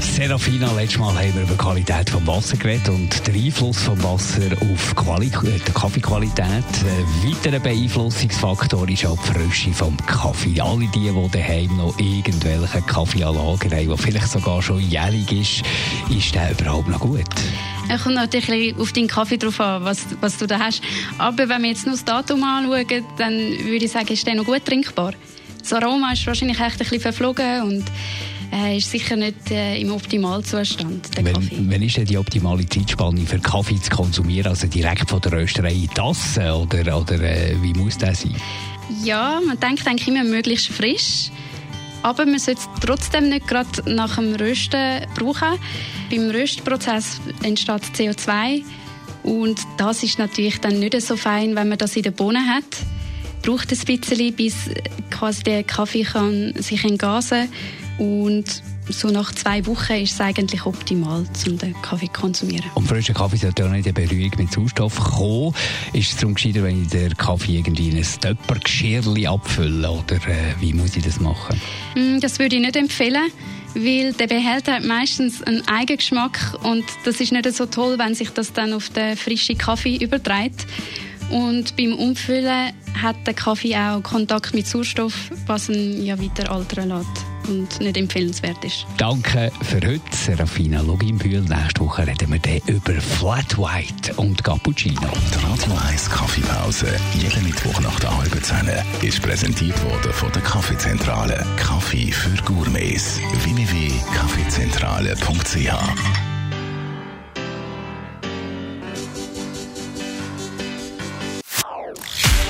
Serafina, letztes Mal haben wir über die Qualität des Wassers geredet und den Einfluss des Wassers auf Quali äh, die Kaffeequalität. Ein weiterer Beeinflussungsfaktor ist auch die Frische des Kaffee. Alle die, die daheim noch irgendwelche Kaffeeanlagen haben, die vielleicht sogar schon jährig ist, ist der überhaupt noch gut? Es kommt natürlich auf deinen Kaffee drauf an, was, was du da hast. Aber wenn wir jetzt nur das Datum anschauen, dann würde ich sagen, ist der noch gut trinkbar. Das Aroma ist wahrscheinlich echt ein bisschen verflogen und äh, ist sicher nicht äh, im Optimalzustand, der Kaffee. Wenn ist denn die optimale Zeitspanne für Kaffee zu konsumieren? Also direkt von der Rösterei in Tasse oder, oder äh, wie muss das sein? Ja, man denkt eigentlich immer möglichst frisch. Aber man sollte es trotzdem nicht gerade nach dem Rösten brauchen. Beim Röstprozess entsteht CO2 und das ist natürlich dann nicht so fein, wenn man das in den Bohnen hat. Braucht ein bisschen, bis quasi der Kaffee kann sich entgasen und so nach zwei Wochen ist es eigentlich optimal, um den Kaffee zu konsumieren. Und frischer Kaffee sollte auch nicht in Berührung mit Sauerstoff kommen. Ist es darum gescheiter, wenn ich den Kaffee irgendwie in ein Töppergeschirrchen abfülle? Oder äh, wie muss ich das machen? Mm, das würde ich nicht empfehlen. Weil der Behälter hat meistens einen Eigengeschmack und das ist nicht so toll, wenn sich das dann auf den frischen Kaffee überträgt. Und beim Umfüllen hat der Kaffee auch Kontakt mit Sauerstoff, was ihn ja weiter altern lässt und nicht empfehlenswert ist. Danke für heute, Serafina Loginbühl. Nächste Woche reden wir dann über Flat White und Cappuccino. Die Radio 1 Kaffeepause, jeden Mittwoch nach der halben Zehn, ist präsentiert worden von der Kaffeezentrale. Kaffee für Gourmets. www.kaffeezentrale.ch